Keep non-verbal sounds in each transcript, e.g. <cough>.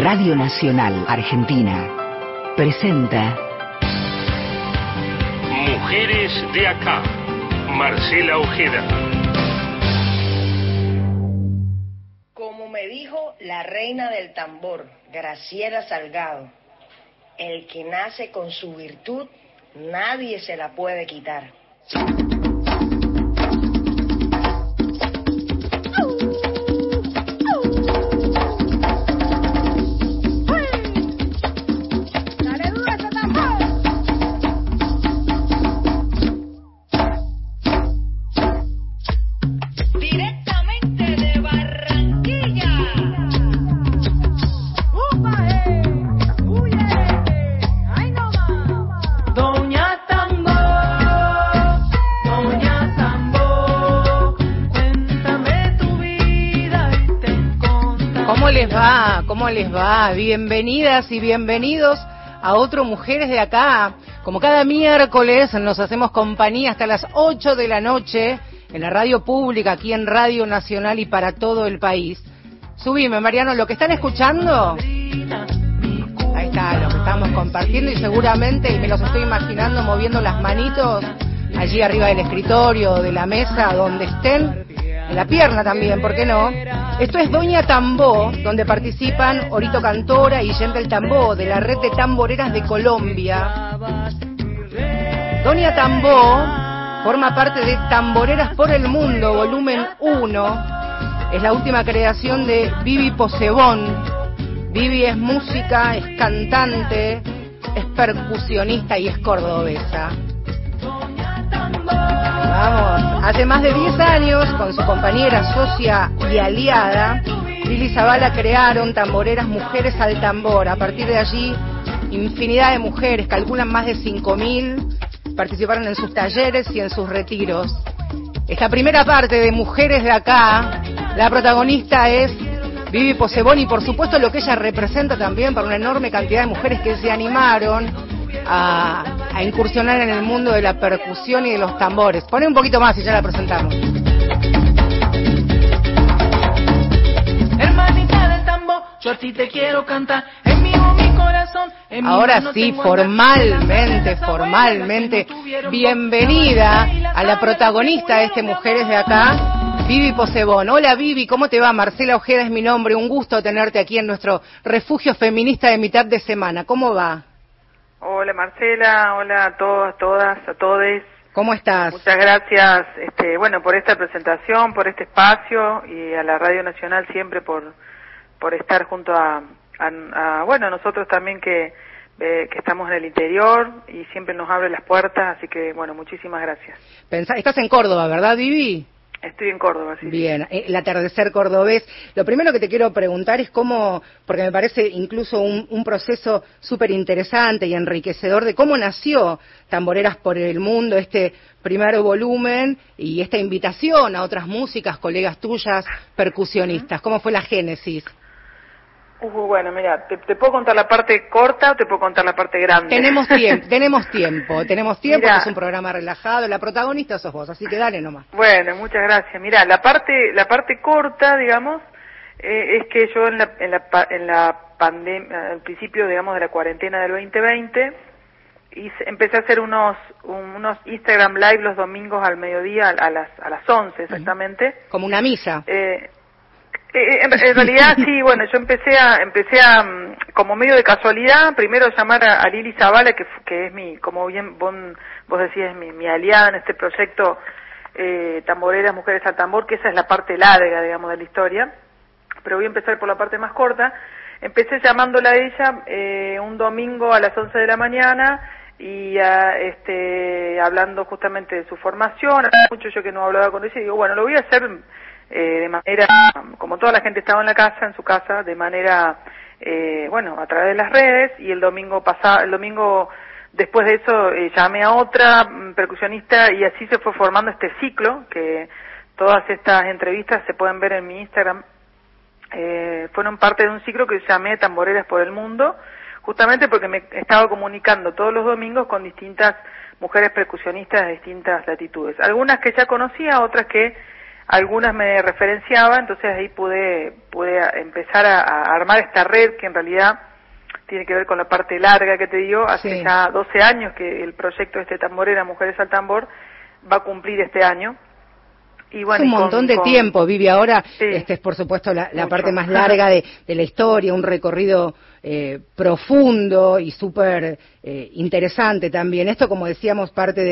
Radio Nacional Argentina presenta Mujeres de acá. Marcela Ojeda. Como me dijo la reina del tambor, Graciela Salgado, el que nace con su virtud, nadie se la puede quitar. ¿Cómo les va? Bienvenidas y bienvenidos a otro Mujeres de Acá. Como cada miércoles nos hacemos compañía hasta las 8 de la noche en la radio pública, aquí en Radio Nacional y para todo el país. Subime, Mariano, lo que están escuchando, ahí está, lo que estamos compartiendo y seguramente, y me los estoy imaginando moviendo las manitos allí arriba del escritorio, de la mesa, donde estén, la pierna también, ¿por qué no? Esto es Doña Tambó, donde participan Orito Cantora y Jen del Tambó, de la red de tamboreras de Colombia. Doña Tambó forma parte de Tamboreras por el Mundo, volumen 1. Es la última creación de Vivi Posebón. Vivi es música, es cantante, es percusionista y es cordobesa. Vamos, hace más de 10 años, con su compañera, socia y aliada, Lili Zavala crearon Tamboreras Mujeres al Tambor. A partir de allí, infinidad de mujeres, calculan más de 5.000, participaron en sus talleres y en sus retiros. Esta primera parte de Mujeres de Acá, la protagonista es Vivi Posebón y por supuesto lo que ella representa también para una enorme cantidad de mujeres que se animaron a, a incursionar en el mundo de la percusión y de los tambores. Pone un poquito más y ya la presentamos. Hermanita del tambo, yo a ti te quiero cantar. En vivo mi corazón. En mi Ahora sí, formalmente, formalmente, bienvenida a la protagonista de este Mujeres de Acá, Vivi Posebón. Hola Vivi, ¿cómo te va? Marcela Ojeda es mi nombre, un gusto tenerte aquí en nuestro refugio feminista de mitad de semana. ¿Cómo va? Hola Marcela, hola a todos, todas, a todos. ¿Cómo estás? Muchas gracias, este, bueno, por esta presentación, por este espacio y a la Radio Nacional siempre por por estar junto a, a- a, bueno, nosotros también que eh, que estamos en el interior y siempre nos abre las puertas, así que bueno, muchísimas gracias. Pensá- estás en Córdoba, ¿verdad, Vivi? Estoy en Córdoba, sí. Bien, eh, el atardecer cordobés. Lo primero que te quiero preguntar es cómo, porque me parece incluso un, un proceso súper interesante y enriquecedor de cómo nació Tamboreras por el Mundo, este primer volumen y esta invitación a otras músicas, colegas tuyas, percusionistas. ¿Cómo fue la génesis? Uh, bueno, mira, te, te puedo contar la parte corta o te puedo contar la parte grande. Tenemos tiempo, <laughs> tenemos tiempo, tenemos tiempo, es un programa relajado, la protagonista sos vos, así que dale nomás. Bueno, muchas gracias. Mira, la parte la parte corta, digamos, eh, es que yo en la en la en la pandemia, al principio, digamos, de la cuarentena del 2020, hice- empecé a hacer unos un- unos Instagram live los domingos al mediodía a, a las a las 11 exactamente. Como una misa. Eh, eh, en, en realidad sí, bueno, yo empecé a, empecé a, mm, como medio de casualidad, primero llamar a, a Lili Zavala, que, que es mi, como bien vos, vos decías, mi, mi aliada en este proyecto eh, Tamboreras Mujeres al Tambor, que esa es la parte larga, digamos, de la historia, pero voy a empezar por la parte más corta. Empecé llamándola a ella eh, un domingo a las 11 de la mañana y ah, este hablando justamente de su formación, hace mucho yo que no hablaba con ella y digo, bueno, lo voy a hacer eh, de manera, como toda la gente estaba en la casa, en su casa, de manera, eh, bueno, a través de las redes y el domingo pasado, el domingo después de eso eh, llamé a otra mm, percusionista y así se fue formando este ciclo que todas estas entrevistas se pueden ver en mi Instagram eh, fueron parte de un ciclo que llamé Tamboreras por el Mundo, justamente porque me estaba comunicando todos los domingos con distintas mujeres percusionistas de distintas latitudes. Algunas que ya conocía, otras que algunas me referenciaba, entonces ahí pude, pude empezar a, armar esta red que en realidad tiene que ver con la parte larga que te digo, hace ya 12 años que el proyecto de este tamborera Mujeres al Tambor va a cumplir este año. Y bueno, un montón de tiempo, Vivi. Ahora, este es por supuesto la, parte más <laughs> larga de, la historia, un recorrido eh, profundo y súper eh, interesante también. Esto, como decíamos, parte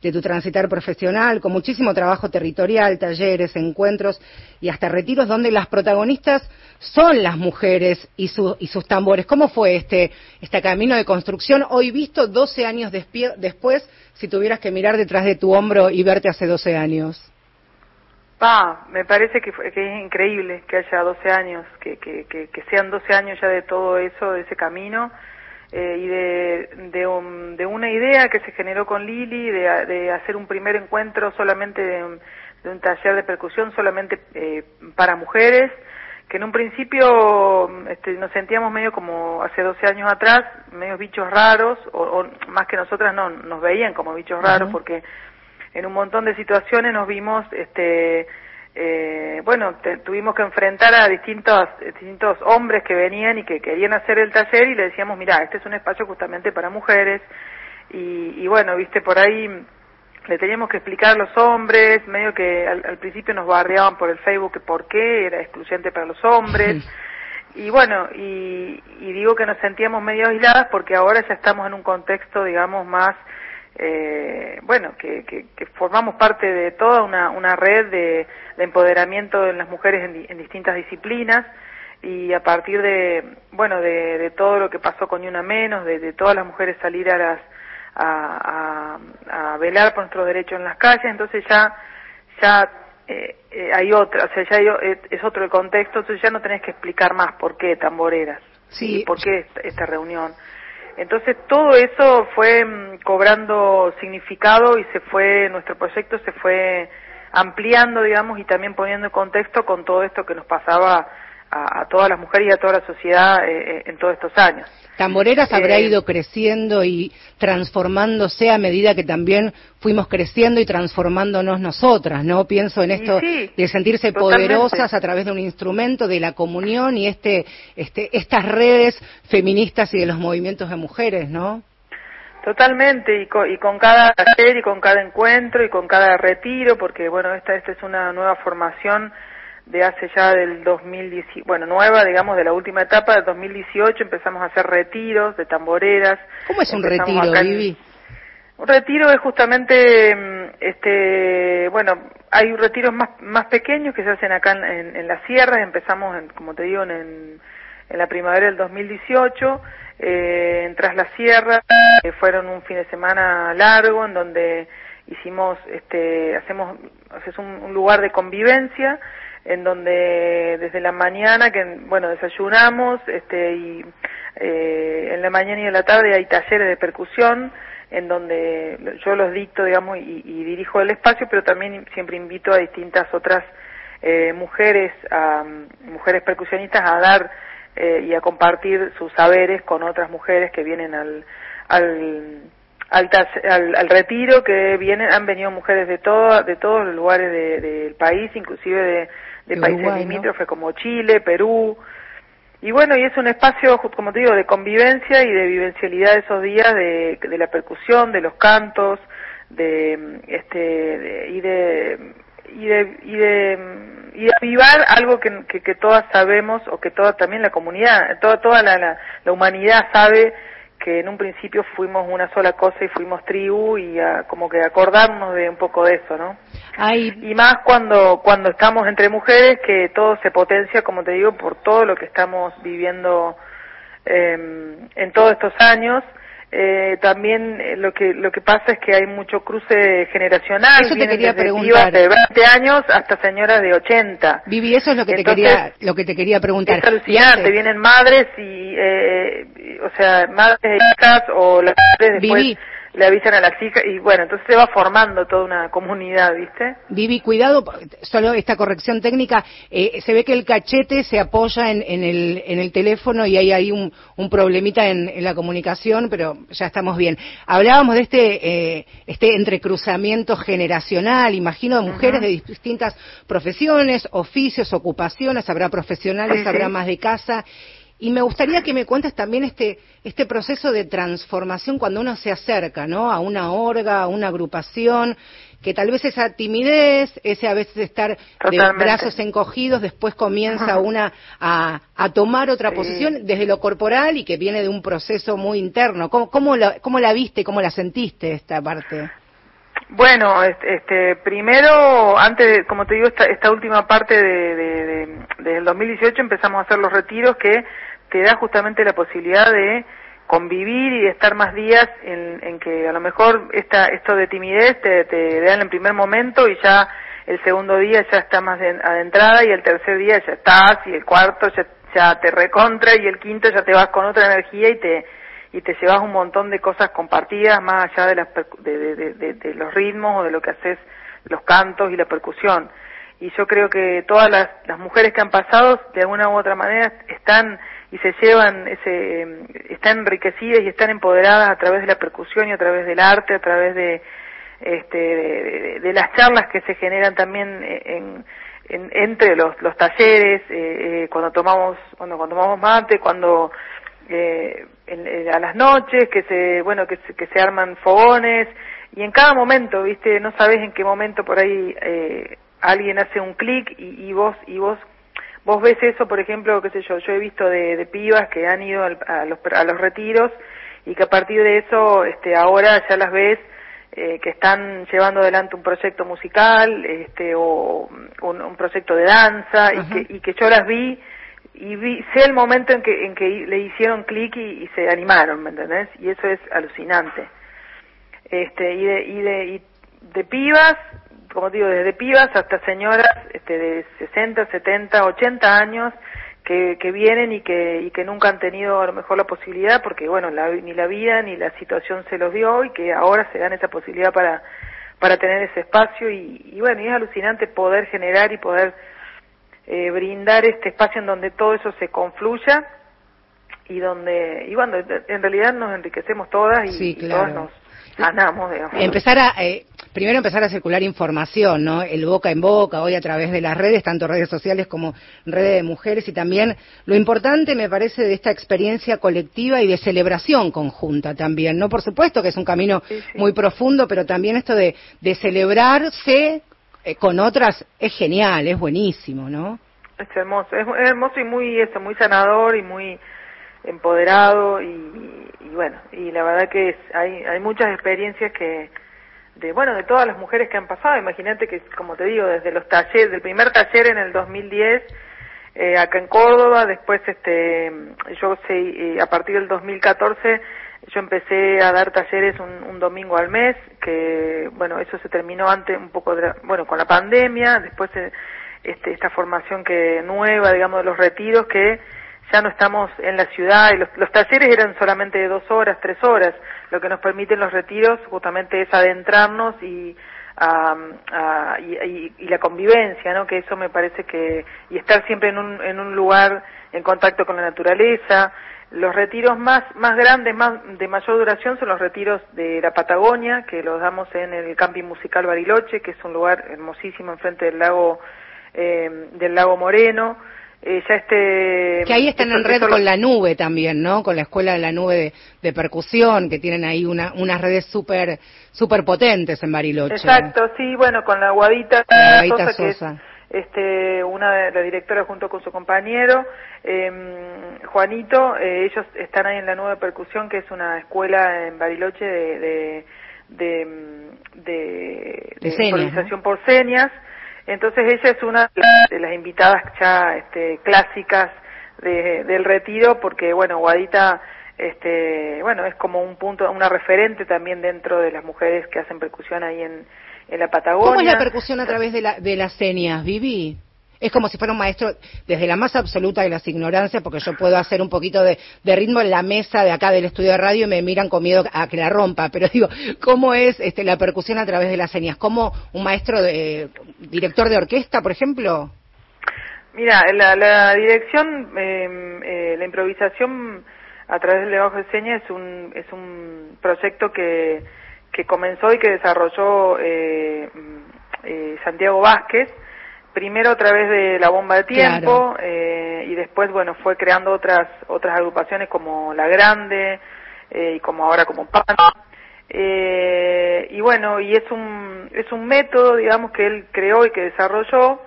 de, tu transitar profesional, con muchísimo trabajo territorial, talleres, encuentros y hasta retiros donde las protagonistas son las mujeres y, y sus tambores. ¿Cómo fue este, este camino de construcción hoy visto 12 años después, si tuvieras que mirar detrás de tu hombro y verte hace 12 años? Pa, me parece que, que, es increíble que haya 12 años, que, que, que, sean 12 años ya de todo eso, de ese camino, eh, y de, de, de, una idea que se generó con Lili, de, de hacer un primer encuentro solamente de un, de un taller de percusión solamente eh, para mujeres, que en un principio este, nos sentíamos medio como hace 12 años atrás, medio bichos raros, o, o más que nosotras no, nos veían como bichos raros porque en un montón de situaciones nos vimos, este, eh, bueno, tuvimos que enfrentar a distintos, distintos hombres que venían y que querían hacer el taller y le decíamos, mira, este es un espacio justamente para mujeres y, bueno, viste, por ahí le teníamos que explicar a los hombres, medio que al, principio nos bardeaban por el Facebook que por qué era excluyente para los hombres. Y bueno, y, y digo que nos sentíamos medio aisladas porque ahora ya estamos en un contexto, digamos, más eh, bueno, que, que, que, formamos parte de toda una, una red de, de, empoderamiento en las mujeres en, en, distintas disciplinas y a partir de, bueno, de, de, todo lo que pasó con Ni Una Menos, de, de todas las mujeres salir a las, a, a, a, velar por nuestros derechos en las calles, entonces ya, ya eh, eh, hay otra, o sea, ya hay, es otro el contexto, entonces ya no tenés que explicar más por qué tamboreras, sí. por qué esta, esta reunión. Entonces todo eso fue mm, cobrando significado y se fue, nuestro proyecto se fue ampliando, digamos, y también poniendo en contexto con todo esto que nos pasaba a, todas las mujeres y a toda la sociedad eh, eh, en todos estos años. Tamboreras habrá eh, ido creciendo y transformándose a medida que también fuimos creciendo y transformándonos nosotras, ¿no? Pienso en esto de sentirse poderosas a través de un instrumento, de la comunión y este, este, estas redes feministas y de los movimientos de mujeres, ¿no? Totalmente, y con, y con cada taller y con cada encuentro y con cada retiro, porque bueno, esta, esta es una nueva formación de hace ya del 2018, bueno, nueva, digamos, de la última etapa, del 2018 empezamos a hacer retiros de tamboreras. ¿Cómo es un retiro, Vivi? Un retiro es justamente, mm, este, bueno, hay retiros más, más pequeños que se hacen acá en, en, las sierras, empezamos, en, como te digo, en, en la primavera del 2018, eh, en Tras la Sierra, que fueron un fin de semana largo en donde hicimos, este, hacemos, es un, un lugar de convivencia, en donde desde la mañana, que bueno, desayunamos, este, y eh, en la mañana y en la tarde hay talleres de percusión, en donde yo los dicto, digamos, y, dirijo el espacio, pero también siempre invito a distintas otras eh, mujeres, a, mujeres percusionistas a dar eh, y a compartir sus saberes con otras mujeres que vienen al, al al, al, retiro que vienen han venido mujeres de todo, de todos los lugares del país inclusive de, de países limítrofes como Chile, Perú. Y bueno, y es un espacio, como te digo, de convivencia y de vivencialidad de esos días de, de la percusión, de los cantos, de este y de y de y de y de avivar algo que, que, que, todas sabemos o que toda también la comunidad, toda toda la, la, la humanidad sabe que en un principio fuimos una sola cosa y fuimos tribu y a, como que acordarnos de un poco de eso, ¿no? Y más cuando cuando estamos entre mujeres que todo se potencia, como te digo, por todo lo que estamos viviendo eh, en todos estos años eh, también eh, lo que lo que pasa es que hay mucho cruce generacional eso te quería preguntar. de 20 años hasta señoras de 80 Vivi eso es lo que te quería lo que te quería preguntar. es alucinante vienen madres y eh, o sea madres de hijas o las madres después le avisan a la chica y bueno, entonces se va formando toda una comunidad, ¿viste? Vivi, cuidado, solo esta corrección técnica, eh, se ve que el cachete se apoya en, en, el, en el teléfono y hay ahí un, un problemita en, en, la comunicación, pero ya estamos bien. Hablábamos de este, eh, este entrecruzamiento generacional, imagino, de mujeres uh -huh. de distintas profesiones, oficios, ocupaciones, habrá profesionales, sí, habrá sí. más de casa. Y me gustaría que me cuentes también este, este proceso de transformación cuando uno se acerca, ¿no? A una orga, a una agrupación, que tal vez esa timidez, ese a veces estar Totalmente. de brazos encogidos, después comienza Ajá. una a, a, tomar otra Sí. posición desde lo corporal y que viene de un proceso muy interno. ¿Cómo, cómo, la, cómo la viste, cómo la sentiste esta parte? Bueno, este, este, primero, antes, como te digo, esta, esta última parte de, de, de, del 2018 empezamos a hacer los retiros que te da justamente la posibilidad de convivir y de estar más días en, en que a lo mejor esta, esto de timidez te, te dan en el primer momento y ya el segundo día ya está más de, adentrada y el tercer día ya estás y el cuarto ya, ya te recontra y el quinto ya te vas con otra energía y te y te llevas un montón de cosas compartidas más allá de, las, de, de, los ritmos o de lo que haces, los cantos y la percusión. Y yo creo que todas las, las mujeres que han pasado, de alguna u otra manera, están y se llevan, ese, están enriquecidas y están empoderadas a través de la percusión y a través del arte, a través de, este, de, de las charlas que se generan también en, en, entre los, talleres, eh, eh, cuando tomamos, cuando, cuando tomamos mate, cuando eh, en, a las noches, que se, bueno, que se, que se arman fogones, y en cada momento, viste, no sabes en qué momento por ahí eh, alguien hace un clic y, y vos, y vos, vos ves eso, por ejemplo, qué sé yo, yo he visto de, de pibas que han ido al, a, los, a los retiros y que a partir de eso, este, ahora ya las ves eh, que están llevando adelante un proyecto musical, este, o un, un proyecto de danza, y que, y que yo las vi y vi, sé el momento en que, en que le hicieron clic y, y, se animaron, ¿me entendés? Y eso es alucinante. Este, y de, y de, y de pibas, como digo, desde pibas hasta señoras este, de 60, 70, 80 años que, que vienen y que, y que nunca han tenido a lo mejor la posibilidad, porque bueno, la, ni la vida ni la situación se los dio y que ahora se dan esa posibilidad para, para tener ese espacio y, y bueno, y es alucinante poder generar y poder eh, brindar este espacio en donde todo eso se confluya y donde y bueno en realidad nos enriquecemos todas y, sí, claro. y todas nos ganamos digamos. empezar a eh, primero empezar a circular información no el boca en boca hoy a través de las redes tanto redes sociales como redes de mujeres y también lo importante me parece de esta experiencia colectiva y de celebración conjunta también no por supuesto que es un camino sí, sí. muy profundo pero también esto de de celebrarse eh, con otras es genial, es buenísimo, ¿no? Es hermoso, es, es, hermoso y muy eso, muy sanador y muy empoderado y, y bueno, y la verdad que es, hay hay muchas experiencias que de bueno, de todas las mujeres que han pasado, imagínate que como te digo, desde los talleres, del primer taller en el 2010 eh, acá en Córdoba, después este yo sé eh, a partir del 2014 yo empecé a dar talleres un, un, domingo al mes, que bueno, eso se terminó antes un poco, de, bueno, con la pandemia, después eh, este, esta formación que nueva, digamos, de los retiros, que ya no estamos en la ciudad, y los, los talleres eran solamente de dos horas, tres horas, lo que nos permiten los retiros justamente es adentrarnos y, y, y, la convivencia, ¿no? Que eso me parece que, y estar siempre en un, en un lugar en contacto con la naturaleza, los retiros más, más grandes, más de mayor duración son los retiros de la Patagonia, que los damos en el Camping Musical Bariloche, que es un lugar hermosísimo enfrente del lago, eh, del lago Moreno. Eh, ya este que ahí están en red con la nube también no con la escuela de la nube de, de percusión que tienen ahí una, unas redes súper super potentes en Bariloche exacto sí bueno con la Guadita, la Guadita Sosa, Sosa. Que es, este una de la directora junto con su compañero eh, Juanito eh, ellos están ahí en la nube de percusión que es una escuela en Bariloche de de de, ¿no? por señas entonces ella es una de las invitadas ya este, clásicas de, del retiro porque bueno Guadita este bueno es como un punto una referente también dentro de las mujeres que hacen percusión ahí en, la Patagonia. ¿Cómo es la percusión a través de, la, de las señas, Vivi? Es como si fuera un maestro desde la más absoluta de las ignorancias, porque yo puedo hacer un poquito de, ritmo en la mesa de acá del estudio de radio y me miran con miedo a que la rompa. Pero digo, ¿cómo es este, la percusión a través de las señas? ¿Cómo un maestro, de, director de orquesta, por ejemplo? Mira, la, dirección, em, eh, la improvisación a través del lenguaje de señas es un, es un proyecto que, que comenzó y que desarrolló eh, eh, Santiago Vázquez, primero a través de la bomba de tiempo eh, y después bueno fue creando otras otras agrupaciones como la grande eh, y como ahora como pan. Eh, y bueno y es un es un método digamos que él creó y que desarrolló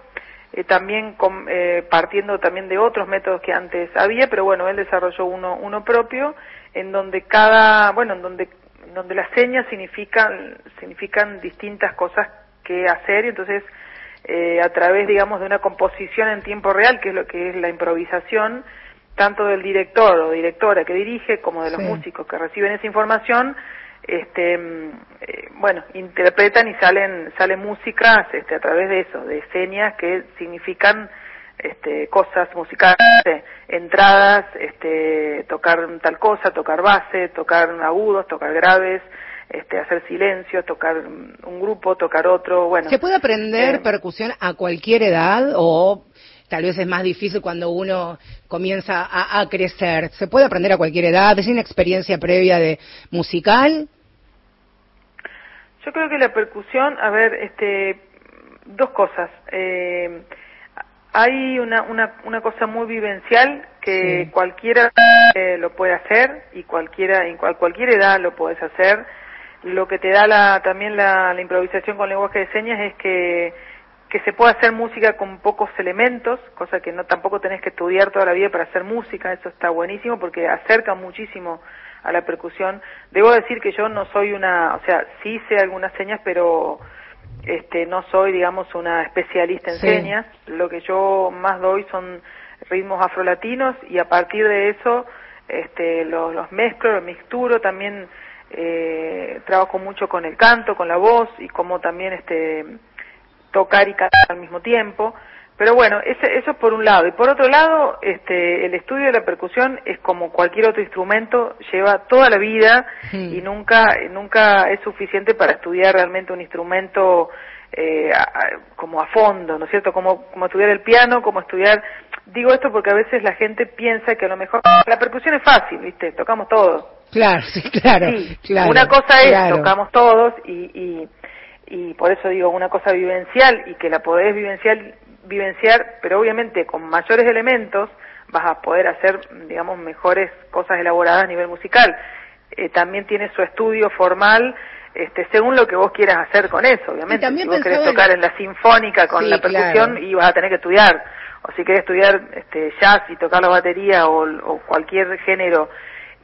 eh, también con, eh, partiendo también de otros métodos que antes había pero bueno él desarrolló uno uno propio en donde cada bueno en donde en donde las señas significan significan distintas cosas que hacer y entonces eh, a través, digamos, de una composición en tiempo real, que es lo que es la improvisación, tanto del director o directora que dirige como de los músicos que reciben esa información, este, mm, eh, bueno, interpretan y salen, salen músicas este, a través de eso, de señas que significan este, cosas musicales, entradas, este, tocar tal cosa, tocar base, tocar agudos, tocar graves, este, hacer silencio, tocar un grupo, tocar otro, bueno. ¿Se puede aprender eh, percusión a cualquier edad o tal vez es más difícil cuando uno comienza a, crecer? ¿Se puede aprender a cualquier edad? ¿Es una experiencia previa de musical? Yo creo que la percusión, a ver, este, dos cosas. Eh, hay una, una, una cosa muy vivencial que cualquiera eh, lo puede hacer y cualquiera en cualquier edad lo puedes hacer lo que te da la, también la, improvisación con lenguaje de señas es que, que se puede hacer música con pocos elementos, cosa que no tampoco tenés que estudiar toda la vida para hacer música, eso está buenísimo porque acerca muchísimo a la percusión. Debo decir que yo no soy una, o sea, sí sé algunas señas, pero este no soy, digamos, una especialista en señas. Lo que yo más doy son ritmos afrolatinos y a partir de eso este, los, los mezclo, los mixturo, también eh, trabajo mucho con el canto, con la voz y como también este tocar y cantar al mismo tiempo. Pero bueno, ese, eso por un lado. Y por otro lado, este, el estudio de la percusión es como cualquier otro instrumento, lleva toda la vida y nunca, nunca es suficiente para estudiar realmente un instrumento eh, como a fondo, ¿no es cierto? Como, como estudiar el piano, como estudiar... Digo esto porque a veces la gente piensa que a lo mejor la percusión es fácil, ¿viste? Tocamos todo. <laughs> Claro, sí, claro. Una cosa es, tocamos todos y, y, y por eso digo, una cosa vivencial y que la podés vivenciar, vivenciar, pero obviamente con mayores elementos vas a poder hacer, digamos, mejores cosas elaboradas a nivel musical. Eh, también tiene su estudio formal, este, según lo que vos quieras hacer con eso, obviamente. Si vos querés tocar en la sinfónica con la percusión y vas a tener que estudiar, o si querés estudiar este, jazz y tocar la batería o, o cualquier género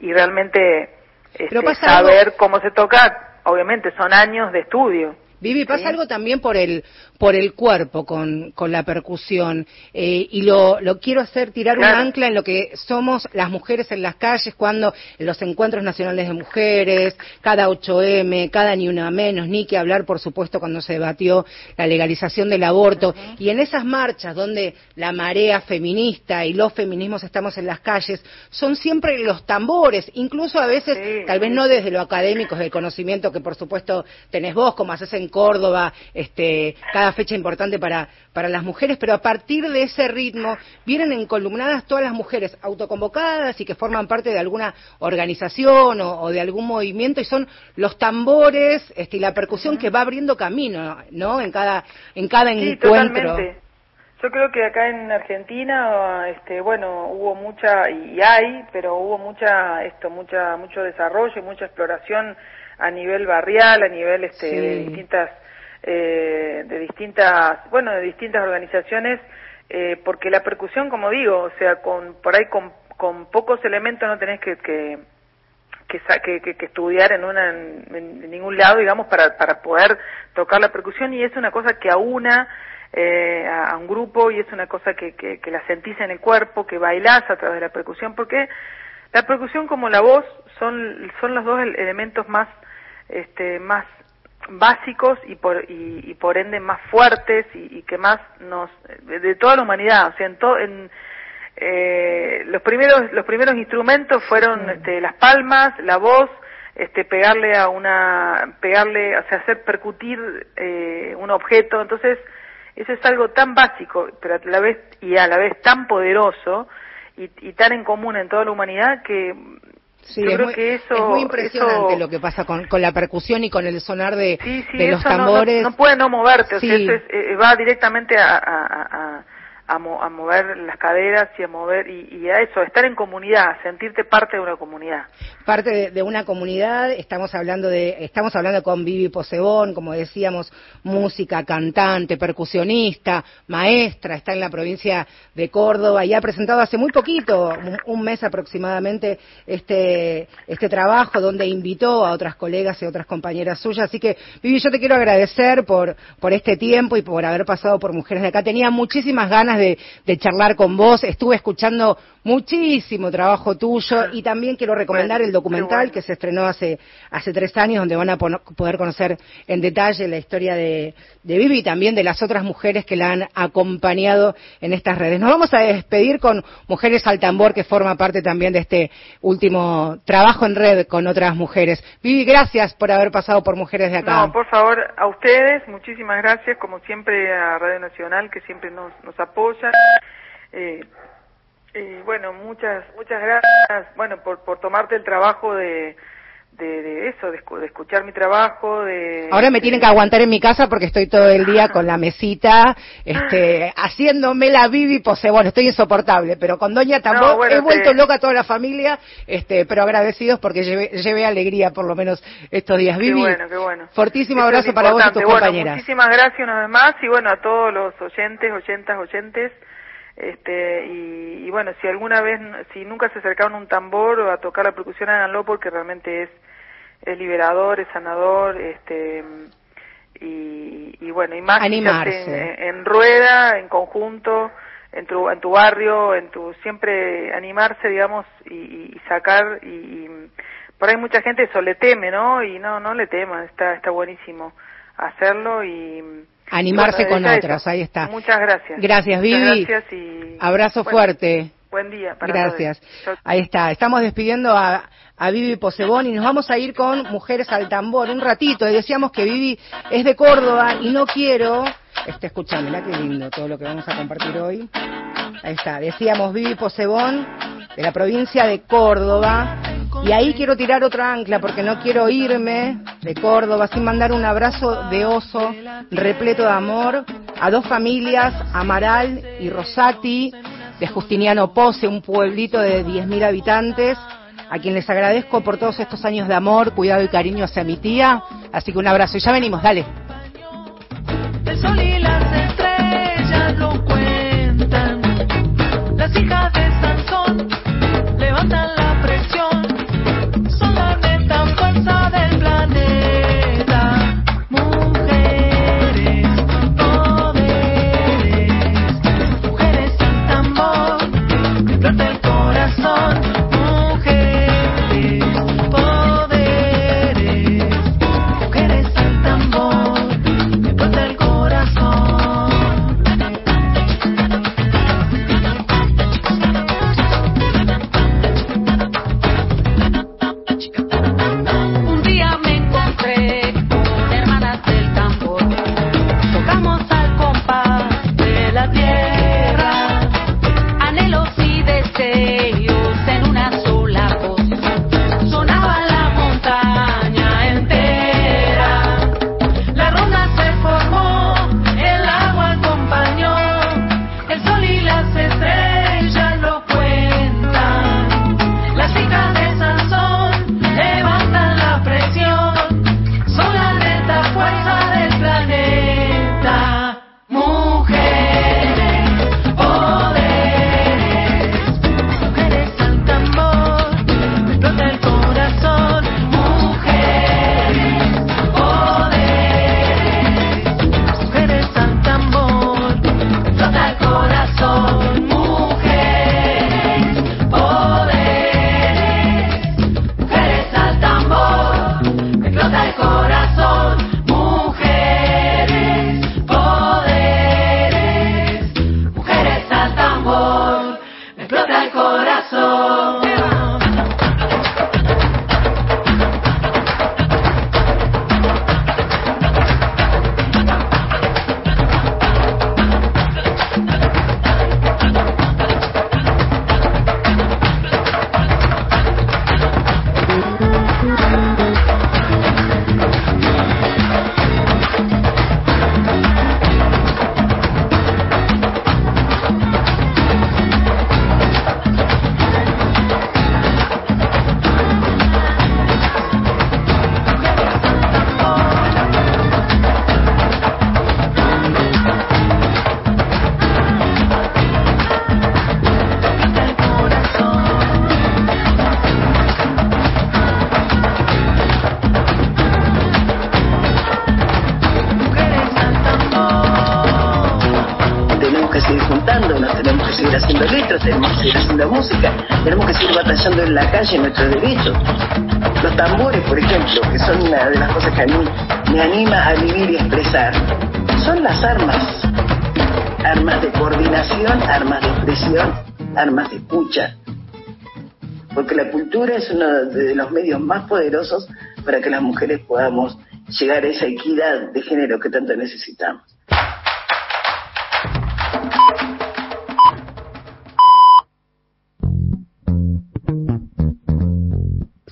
y realmente este, saber cómo se toca, obviamente son años de estudio. Vivi, pasa algo también por el, por el cuerpo con, con la percusión eh, y lo, lo quiero hacer tirar un ancla en lo que somos las mujeres en las calles cuando en los encuentros nacionales de mujeres, cada 8M, cada ni una menos, ni que hablar, por supuesto, cuando se debatió la legalización del aborto. Y en esas marchas donde la marea feminista y los feminismos estamos en las calles, son siempre los tambores, incluso a veces, tal vez no desde lo académico, del conocimiento que por supuesto tenés vos, como haces en Córdoba, este, cada fecha importante para, para las mujeres, pero a partir de ese ritmo vienen encolumnadas todas las mujeres autoconvocadas y que forman parte de alguna organización o, de algún movimiento y son los tambores este, y la percusión que va abriendo camino, ¿no? En cada, en cada encuentro. Yo creo que acá en Argentina, este, bueno, hubo mucha y hay, pero hubo mucha esto, mucha mucho desarrollo, mucha exploración a nivel barrial, a nivel este, de distintas, eh, de distintas, bueno, de distintas organizaciones, eh, porque la percusión, como digo, o sea, con por ahí con, con pocos elementos no tenés que, que que, que, que, estudiar en, una, en, ningún lado, digamos, para, para poder tocar la percusión y es una cosa que aúna eh, a, un grupo y es una cosa que, que, que la sentís en el cuerpo, que bailás a través de la percusión, porque la percusión como la voz son, son los dos elementos más este, más básicos y por y, por ende más fuertes y, que más nos de, toda la humanidad. O sea en, en eh, los primeros los primeros instrumentos fueron este, las palmas la voz este pegarle a una pegarle o sea hacer percutir eh, un objeto. Entonces eso es algo tan básico pero a la vez y a la vez tan poderoso y, y tan en común en toda la humanidad que Sí, Yo creo que eso, es muy impresionante lo que pasa con, con, la percusión y con el sonar de, de los tambores. No, no, puede no moverte, o sea, eso es, eh, va directamente a, a, a, mover las caderas y a mover y, a eso, estar en comunidad, sentirte parte de una comunidad. Parte de, una comunidad, estamos hablando de, estamos hablando con Vivi Posebón, como decíamos, música, cantante, percusionista, maestra, está en la provincia de Córdoba y ha presentado hace muy poquito, un, mes aproximadamente, este, este trabajo donde invitó a otras colegas y otras compañeras suyas. Así que, Vivi, yo te quiero agradecer por, por este tiempo y por haber pasado por Mujeres de Acá. Tenía muchísimas ganas de, charlar con vos. Estuve escuchando muchísimo trabajo tuyo y también quiero recomendar el documental que se estrenó hace, hace tres años, donde van a poder conocer en detalle la historia de, de Vivi y también de las otras mujeres que la han acompañado en estas redes. Nos vamos a despedir con Mujeres al Tambor, que forma parte también de este último trabajo en red con otras mujeres. Vivi, gracias por haber pasado por Mujeres de Acá. No, por favor, a ustedes, muchísimas gracias, como siempre a Radio Nacional, que siempre nos, nos apoya eh, eh, bueno, muchas muchas gracias, bueno, por, por tomarte el trabajo de, de, eso, de, escuchar mi trabajo, de... Ahora me tienen que aguantar en mi casa porque estoy todo el día <laughs> con la mesita, este, haciéndome la Bibi pose, bueno, estoy insoportable, pero con Doña Tambor he vuelto loca a toda la familia, este, pero agradecidos porque llevé, alegría por lo menos estos días. Vivi, qué bueno, qué bueno. fortísimo abrazo para vos y tus compañeras. Muchísimas gracias una vez más y bueno, a todos los oyentes, oyentas, oyentes, este y, y, bueno si alguna vez si nunca se acercaron a un tambor o a tocar la percusión háganlo porque realmente es es liberador, es sanador, este y, y bueno, y más Animarse. En, rueda, en conjunto, en tu, en tu barrio, en tu siempre animarse, digamos, y, y sacar y, por ahí mucha gente eso le teme, ¿no? Y no, no le tema, está, está buenísimo hacerlo y animarse con otras, ahí está. Muchas gracias. Gracias, Vivi. gracias y abrazo fuerte. Buen día. Para Gracias. Ahí está. Estamos despidiendo a, a Vivi Posebón y nos vamos a ir con Mujeres al Tambor un ratito. Y decíamos que Vivi es de Córdoba y no quiero... Este, escuchame, qué lindo todo lo que vamos a compartir hoy. Ahí está. Decíamos Vivi Posebón de la provincia de Córdoba. Y ahí quiero tirar otra ancla porque no quiero irme de Córdoba sin mandar un abrazo de oso repleto de amor a dos familias, Amaral y Rosati, de Justiniano Pose, un pueblito de 10.000 habitantes, a quien les agradezco por todos estos años de amor, cuidado y cariño hacia mi tía. Así que un abrazo y ya venimos, dale. Armas de expresión, armas de escucha. Porque la cultura es uno de los medios más poderosos para que las mujeres podamos llegar a esa equidad de género que tanto necesitamos.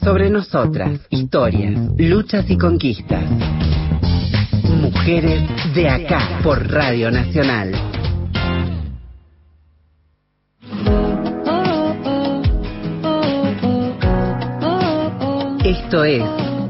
Sobre nosotras, historias, luchas y conquistas. Mujeres de acá por Radio Nacional. Esto es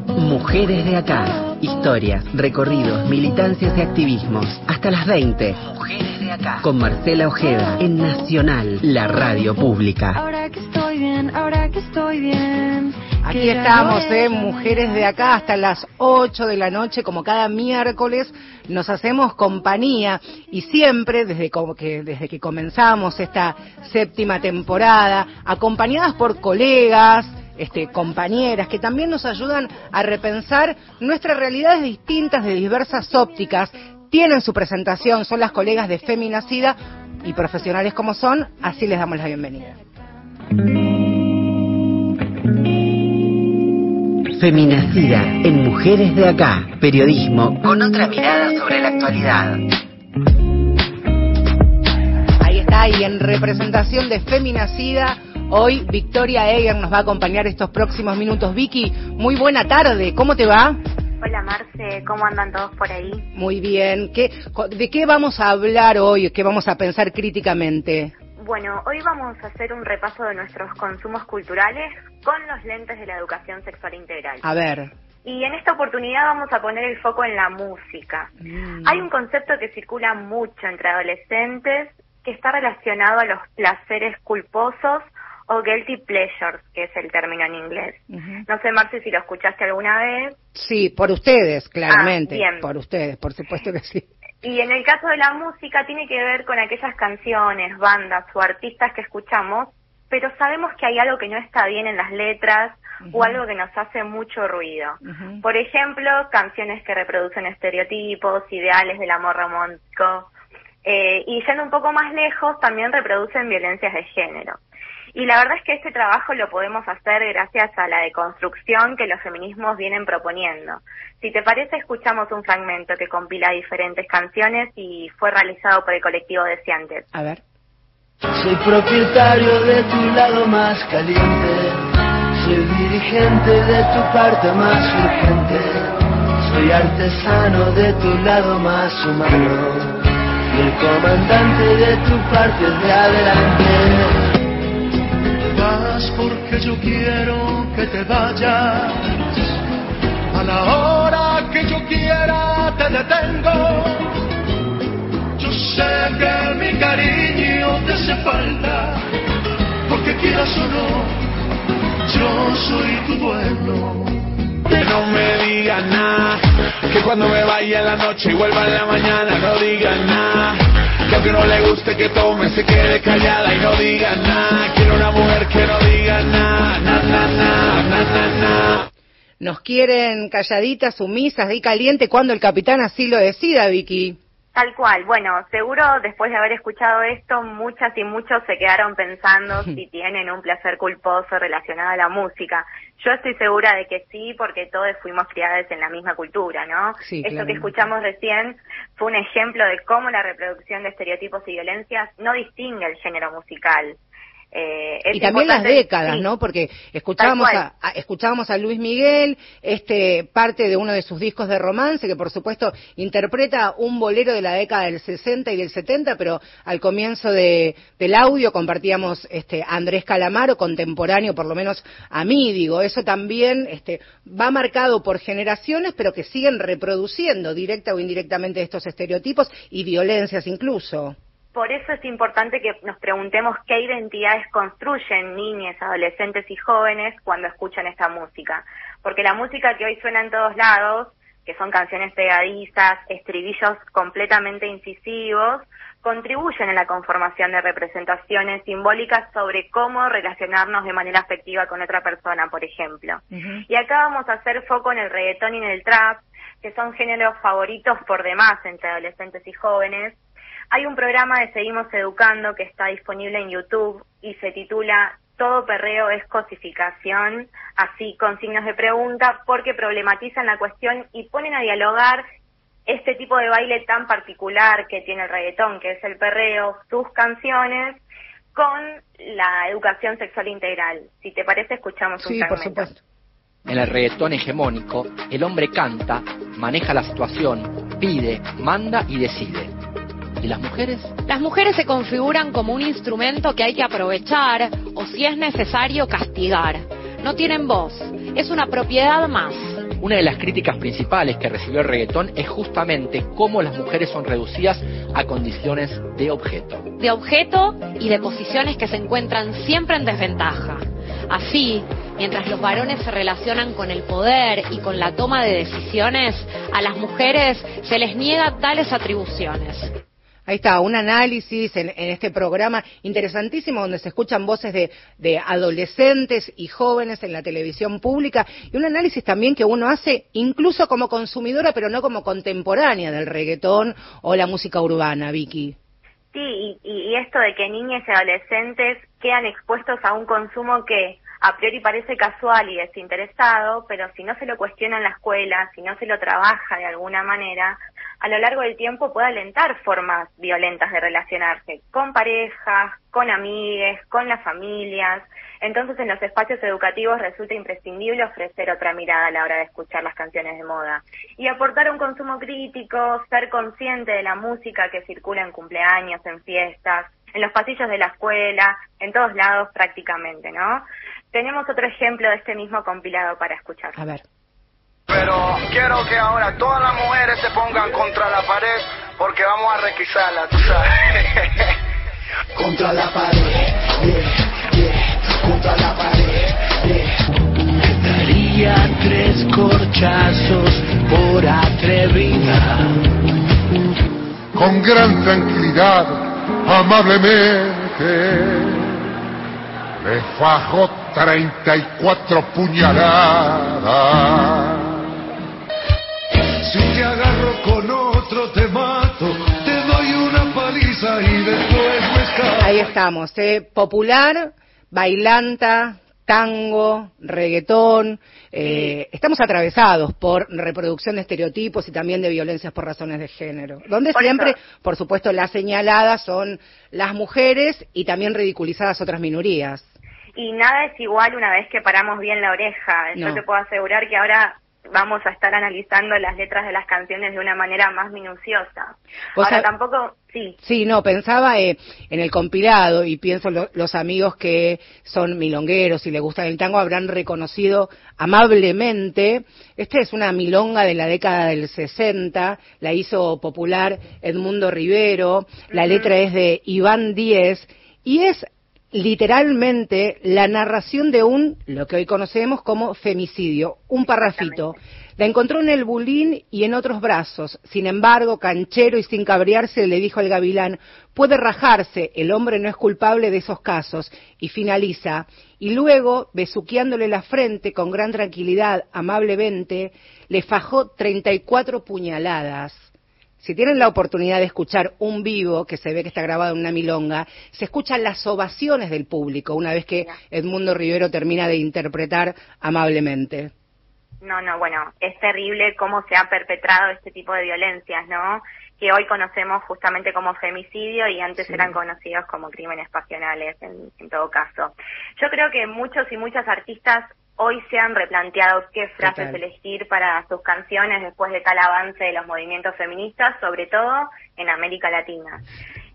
Mujeres de acá. Historias, recorridos, militancias y activismos. Hasta las 20. Mujeres de acá. Con Marcela Ojeda en Nacional, la radio pública. Ahora que estoy bien, ahora que estoy bien. Aquí estamos, ¿eh? es- mujeres de acá hasta las 8 de la noche, como cada miércoles, nos hacemos compañía y siempre, desde, como que, desde que comenzamos esta séptima temporada, acompañadas por colegas, este, compañeras, que también nos ayudan a repensar nuestras realidades distintas de diversas ópticas. Tienen su presentación, son las colegas de Feminacida y profesionales como son, así les damos la bienvenida. Feminacida en Mujeres de acá. Periodismo con otra mirada sobre la actualidad. Ahí está, y en representación de Feminacida, hoy Victoria Eger nos va a acompañar estos próximos minutos. Vicky, muy buena tarde, ¿cómo te va? Hola Marce, ¿cómo andan todos por ahí? Muy bien. ¿Qué, ¿De qué vamos a hablar hoy? ¿Qué vamos a pensar críticamente? Bueno, hoy vamos a hacer un repaso de nuestros consumos culturales con los lentes de la educación sexual integral. A ver. Y en esta oportunidad vamos a poner el foco en la música. Mm. Hay un concepto que circula mucho entre adolescentes que está relacionado a los placeres culposos o guilty pleasures, que es el término en inglés. No sé, Marce, si lo escuchaste alguna vez. Sí, por ustedes, claramente. Ah, bien. Por ustedes, por supuesto que sí. Y en el caso de la música tiene que ver con aquellas canciones, bandas o artistas que escuchamos, pero sabemos que hay algo que no está bien en las letras o algo que nos hace mucho ruido. Por ejemplo, canciones que reproducen estereotipos, ideales del amor romántico, eh, y yendo un poco más lejos, también reproducen violencias de género. Y la verdad es que este trabajo lo podemos hacer gracias a la deconstrucción que los feminismos vienen proponiendo. Si te parece, escuchamos un fragmento que compila diferentes canciones y fue realizado por el colectivo Deseantes. A ver. Soy propietario de tu lado más caliente, soy dirigente de tu parte más urgente, soy artesano de tu lado más humano y el comandante de tu parte de adelante. Porque yo quiero que te vayas. A la hora que yo quiera te detengo. Yo sé que mi cariño te hace falta. Porque quieras o no, yo soy tu dueño. Que no me digas nada, que cuando me vaya en la noche y vuelva en la mañana no digas nada. Que aunque no le guste que tome, se quede callada y no diga nada. Quiero una mujer que no diga nada, na, na, na, na, na. Nos quieren calladitas, sumisas y caliente cuando el capitán así lo decida, Vicky. Tal cual, bueno, seguro después de haber escuchado esto, muchas y muchos se quedaron pensando <laughs> si tienen un placer culposo relacionado a la música. Yo estoy segura de que sí, porque todos fuimos criadas en la misma cultura, ¿no? Sí, Esto que escuchamos recién fue un ejemplo de cómo la reproducción de estereotipos y violencias no distingue el género musical. Eh, y también las décadas, sí. ¿no? Porque escuchábamos a- escuchábamos a Luis Miguel, este parte de uno de sus discos de romance que por supuesto interpreta un bolero de la década del 60 y del 70, pero al comienzo de, del audio compartíamos este Andrés Calamaro contemporáneo, por lo menos a mí digo, eso también este va marcado por generaciones, pero que siguen reproduciendo directa o indirectamente estos estereotipos y violencias incluso. Por eso es importante que nos preguntemos qué identidades construyen niñas, adolescentes y jóvenes cuando escuchan esta música. Porque la música que hoy suena en todos lados, que son canciones pegadizas, estribillos completamente incisivos, contribuyen en la conformación de representaciones simbólicas sobre cómo relacionarnos de manera afectiva con otra persona, por ejemplo. Y acá vamos a hacer foco en el reggaetón y en el trap, que son géneros favoritos por demás entre adolescentes y jóvenes. Hay un programa de Seguimos Educando que está disponible en YouTube y se titula Todo perreo es cosificación, así con signos de pregunta, porque problematizan la cuestión y ponen a dialogar este tipo de baile tan particular que tiene el reggaetón, que es el perreo, sus canciones, con la educación sexual integral. Si te parece, escuchamos un Sí, por supuesto. En el reggaetón hegemónico, el hombre canta, maneja la situación, pide, manda y decide. ¿Y las mujeres? Las mujeres se configuran como un instrumento que hay que aprovechar o si es necesario castigar. No tienen voz, es una propiedad más. Una de las críticas principales que recibió el reggaetón es justamente cómo las mujeres son reducidas a condiciones de objeto. De objeto y de posiciones que se encuentran siempre en desventaja. Así, mientras los varones se relacionan con el poder y con la toma de decisiones, a las mujeres se les niega tales atribuciones. Ahí está, un análisis en, en este programa interesantísimo donde se escuchan voces de, adolescentes y jóvenes en la televisión pública y un análisis también que uno hace incluso como consumidora pero no como contemporánea del reggaetón o la música urbana, Vicky. Sí, y- y esto de que niñas y adolescentes quedan expuestos a un consumo que a priori parece casual y desinteresado, pero si no se lo cuestiona en la escuela, si no se lo trabaja de alguna manera, a lo largo del tiempo puede alentar formas violentas de relacionarse con parejas, con amigues, con las familias. Entonces en los espacios educativos resulta imprescindible ofrecer otra mirada a la hora de escuchar las canciones de moda y aportar un consumo crítico, ser consciente de la música que circula en cumpleaños, en fiestas, en los pasillos de la escuela, en todos lados prácticamente, ¿no? Tenemos otro ejemplo de este mismo compilado para escuchar. A ver. Pero quiero que ahora todas las mujeres se pongan contra la pared porque vamos a requisarla, tú sabes. <laughs> Contra la pared, yeah, yeah, contra la pared, yeah. Daría tres corchazos por atrevida. con gran tranquilidad, amablemente, le fajo 34 puñaladas. Si te agarro con otro te mato, te doy una paliza y después me escapo. Ahí estamos, ¿eh? popular, bailanta, tango, reggaetón. eh, estamos atravesados por reproducción de estereotipos y también de violencias por razones de género. Donde Por siempre, eso- por supuesto, las señaladas son las mujeres y también ridiculizadas otras minorías. Y nada es igual una vez que paramos bien la oreja. Yo No. te puedo asegurar que ahora vamos a estar analizando las letras de las canciones de una manera más minuciosa. Ahora sab- tampoco, sí, Sí, no, pensaba eh, en el compilado y pienso lo- los amigos que son milongueros y le gustan el tango habrán reconocido amablemente. Esta es una milonga de la década del 60, la hizo popular Edmundo Rivero, la letra es de Iván Díez y es literalmente la narración de un, lo que hoy conocemos como femicidio, un parrafito. La encontró en el bulín y en otros brazos. Sin embargo, canchero y sin cabrearse, le dijo al gavilán, puede rajarse, el hombre no es culpable de esos casos. Y finaliza. Y luego, besuqueándole la frente con gran tranquilidad, amablemente, le fajó 34 puñaladas. Si tienen la oportunidad de escuchar un vivo, que se ve que está grabado en una milonga, se escuchan las ovaciones del público una vez que Edmundo Rivero termina de interpretar amablemente. no, no, bueno, es terrible cómo se ha perpetrado este tipo de violencias, ¿no? Que hoy conocemos justamente como femicidio y antes Sí. eran conocidos como crímenes pasionales, en, en todo caso. Yo creo que muchos y muchas artistas hoy se han replanteado qué frases Total. elegir para sus canciones después de tal avance de los movimientos feministas, sobre todo en América Latina.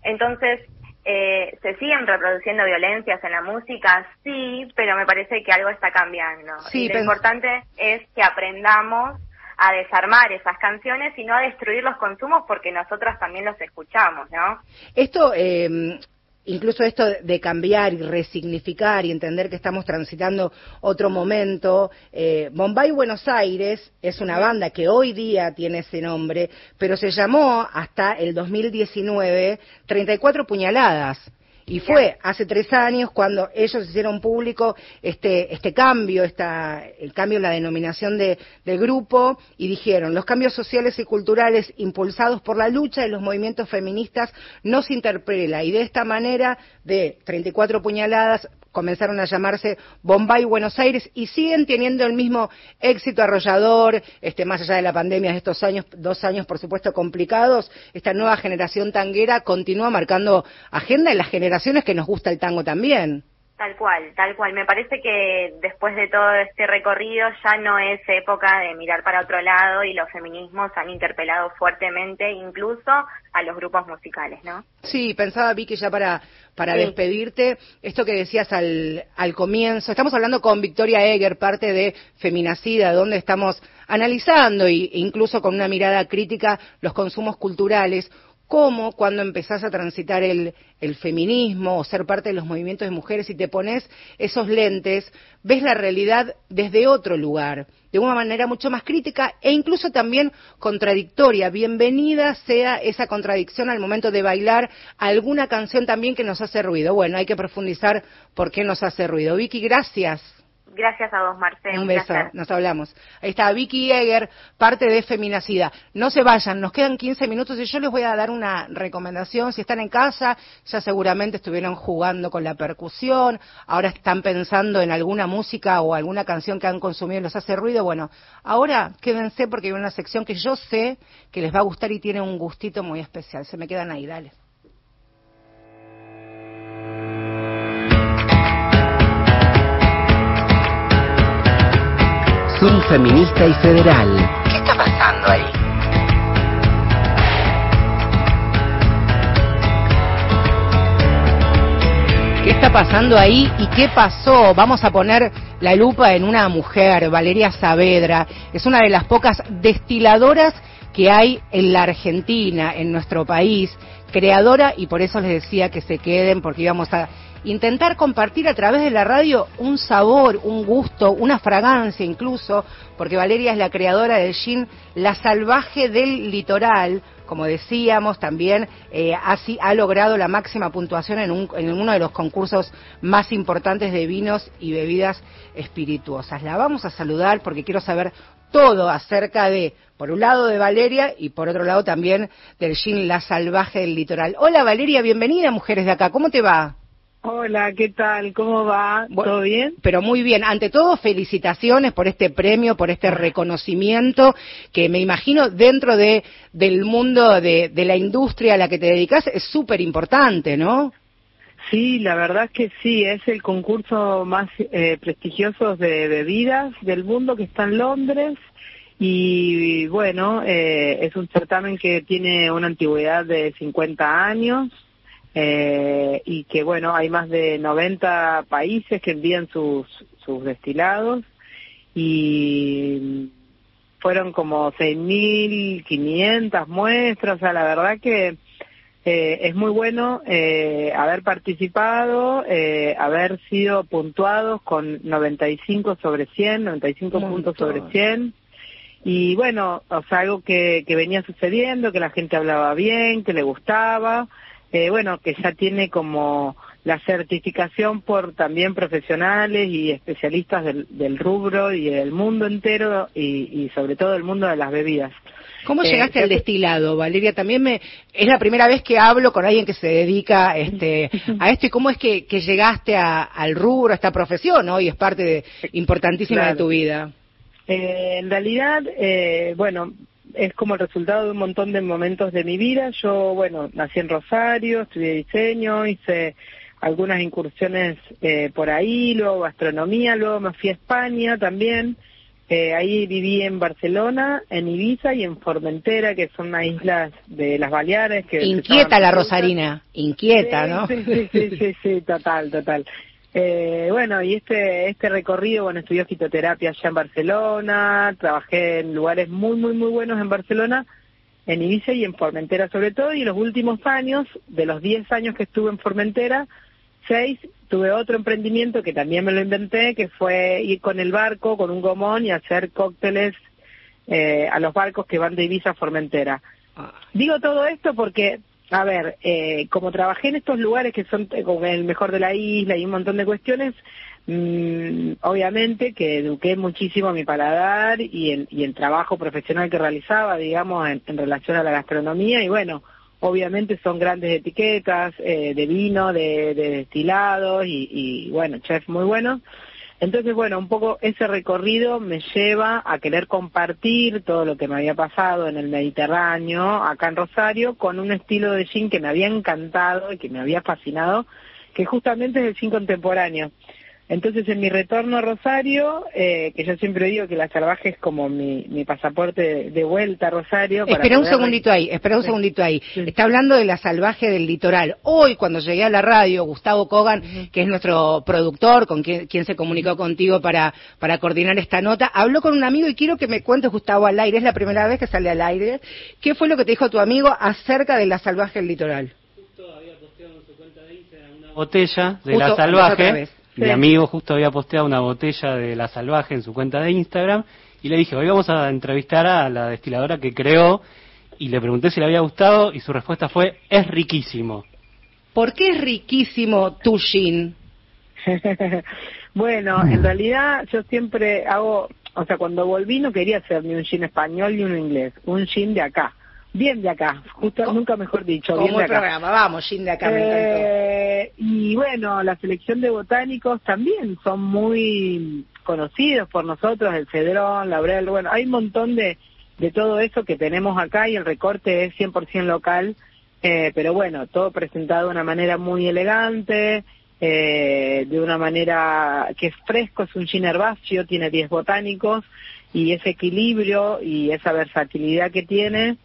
Entonces, eh, ¿se siguen reproduciendo violencias en la música? Sí, pero me parece que algo está cambiando. Sí, y lo importante es que aprendamos a desarmar esas canciones y no a destruir los consumos porque nosotras también los escuchamos, ¿no? Esto, eh, incluso esto de cambiar y resignificar y entender que estamos transitando otro momento. Eh, Bombay Buenos Aires es una banda que hoy día tiene ese nombre, pero se llamó hasta el 2019 34 puñaladas. Y fue hace tres años cuando ellos hicieron público este, este cambio, esta, el cambio en la denominación de, del grupo, y dijeron, los cambios sociales y culturales impulsados por la lucha de los movimientos feministas no se interpela, y de esta manera, de 34 puñaladas, comenzaron a llamarse Bombay Buenos Aires y siguen teniendo el mismo éxito arrollador, este, más allá de la pandemia de estos años, dos años por supuesto complicados, esta nueva generación tanguera continúa marcando agenda en las generaciones que nos gusta el tango también. Tal cual, tal cual. Me parece que después de todo este recorrido ya no es época de mirar para otro lado y los feminismos han interpelado fuertemente incluso a los grupos musicales, ¿no? Sí, pensaba Vicky ya para para despedirte, esto que decías al, al comienzo, estamos hablando con Victoria Eger, parte de Feminacida, donde estamos analizando e incluso con una mirada crítica los consumos culturales cómo cuando empezás a transitar el, el, feminismo o ser parte de los movimientos de mujeres y te pones esos lentes, ves la realidad desde otro lugar, de una manera mucho más crítica e incluso también contradictoria. Bienvenida sea esa contradicción al momento de bailar alguna canción también que nos hace ruido. Bueno, hay que profundizar por qué nos hace ruido. Vicky, gracias. Gracias a vos, Marcelo. Un beso, nos hablamos. Ahí está Vicky Eger, parte de Feminacida. No se vayan, nos quedan 15 minutos y yo les voy a dar una recomendación. Si están en casa, ya seguramente estuvieron jugando con la percusión, ahora están pensando en alguna música o alguna canción que han consumido y les hace ruido. Bueno, ahora quédense porque hay una sección que yo sé que les va a gustar y tiene un gustito muy especial. Se me quedan ahí, dale. Feminista y federal. ¿Qué está pasando ahí? ¿Qué está pasando ahí y qué pasó? Vamos a poner la lupa en una mujer, Valeria Saavedra. Es una de las pocas destiladoras que hay en la Argentina, en nuestro país, creadora, y por eso les decía que se queden, porque íbamos a intentar compartir a través de la radio un sabor, un gusto, una fragancia incluso, porque Valeria es la creadora del gin La Salvaje del Litoral, como decíamos, también eh, ha, logrado la máxima puntuación en, un, en, uno de los concursos más importantes de vinos y bebidas espirituosas. La vamos a saludar porque quiero saber todo acerca de, por un lado, de Valeria y por otro lado también del gin La Salvaje del Litoral. Hola Valeria, bienvenida, mujeres de acá. ¿Cómo te va? Hola, ¿qué tal? ¿Cómo va? ¿Todo bien? Pero muy bien. Ante todo, felicitaciones por este premio, por este reconocimiento que me imagino dentro de del mundo de, de la industria a la que te dedicas es súper importante, ¿no? Sí, la verdad es que sí, es el concurso más eh, prestigioso de bebidas del mundo que está en Londres y bueno, eh, es un certamen que tiene una antigüedad de 50 años eh, y que bueno, hay más de 90 países que envían sus, sus destilados y fueron como 6.500 muestras, o sea, la verdad que eh, es muy bueno eh, haber participado, eh, haber sido puntuados con 95 sobre 100, 95 puntos sobre 100. Y bueno, o sea, algo que, que venía sucediendo, que la gente hablaba bien, que le gustaba, eh, bueno, que ya tiene como la certificación por también profesionales y especialistas del, rubro y del mundo entero y, sobre todo el mundo de las bebidas. ¿Cómo eh, llegaste al destilado, Valeria? También me es la primera vez que hablo con alguien que se dedica este, <laughs> a esto y cómo es que, llegaste al rubro, a esta profesión, ¿no? Y es parte de, importantísima de tu vida. Eh, en realidad, eh, bueno, es como el resultado de un montón de momentos de mi vida. Yo, bueno, nací en Rosario, estudié diseño, hice algunas incursiones eh, por ahí, luego gastronomía, luego me fui a España también. Eh, ahí viví en Barcelona, en Ibiza y en Formentera, que son unas islas de las Baleares. Que inquieta la Rosarina, inquieta, ¿no? Sí, sí, sí, sí, sí, total, total. Eh, bueno, y este, este recorrido, bueno, estudié fitoterapia allá en Barcelona, trabajé en lugares muy, muy, muy buenos en Barcelona en Ibiza y en Formentera sobre todo, y en los últimos años, de los 10 años que estuve en Formentera, seis, tuve otro emprendimiento que también me lo inventé, que fue ir con el barco, con un gomón y hacer cócteles eh, a los barcos que van de Ibiza a Formentera. Digo todo esto porque, a ver, eh, como trabajé en estos lugares que son eh, como el mejor de la isla y un montón de cuestiones, mm, obviamente que eduqué muchísimo mi paladar y el, y el trabajo profesional que realizaba, digamos, en, relación a la gastronomía y bueno, obviamente son grandes etiquetas eh, de vino, de, de destilados y, y bueno, chefs muy buenos. Entonces, bueno, un poco ese recorrido me lleva a querer compartir todo lo que me había pasado en el Mediterráneo, acá en Rosario, con un estilo de gin que me había encantado y que me había fascinado, que justamente es el gin contemporáneo. Entonces, en mi retorno a Rosario, eh, que yo siempre digo que la salvaje es como mi, mi pasaporte de, de vuelta a Rosario. para Espera un poder- segundito ahí, espera un Sí. segundito ahí. Está hablando de la salvaje del litoral. Hoy, cuando llegué a la radio, Gustavo Kogan, que es nuestro productor, con quien, quien se comunicó contigo para, para coordinar esta nota, habló con un amigo y quiero que me cuentes, Gustavo, al aire, es la primera vez que sale al aire. ¿Qué fue lo que te dijo tu amigo acerca de la salvaje del litoral? botella de Justo, la otra salvaje. Mi amigo justo había posteado una botella de la salvaje en su cuenta de Instagram y le dije, hoy vamos a entrevistar a la destiladora que creó y le pregunté si le había gustado y su respuesta fue, es riquísimo. ¿Por qué es riquísimo tu gin? <laughs> bueno, en realidad yo siempre hago, o sea, cuando volví no quería hacer ni un gin español ni uno inglés, un gin de acá, bien de acá, justo nunca mejor dicho, bien de acá. programa, vamos, gin de acá, me. Eh, y bueno, la selección de botánicos también son muy conocidos por nosotros, el cedrón, laurel, bueno, hay un montón de, de todo eso que tenemos acá y el recorte es 100% local, eh, pero bueno, todo presentado de una manera muy elegante, eh, de una manera que es fresco, es un gin herbáceo, tiene 10 botánicos y ese equilibrio y esa versatilidad que tiene,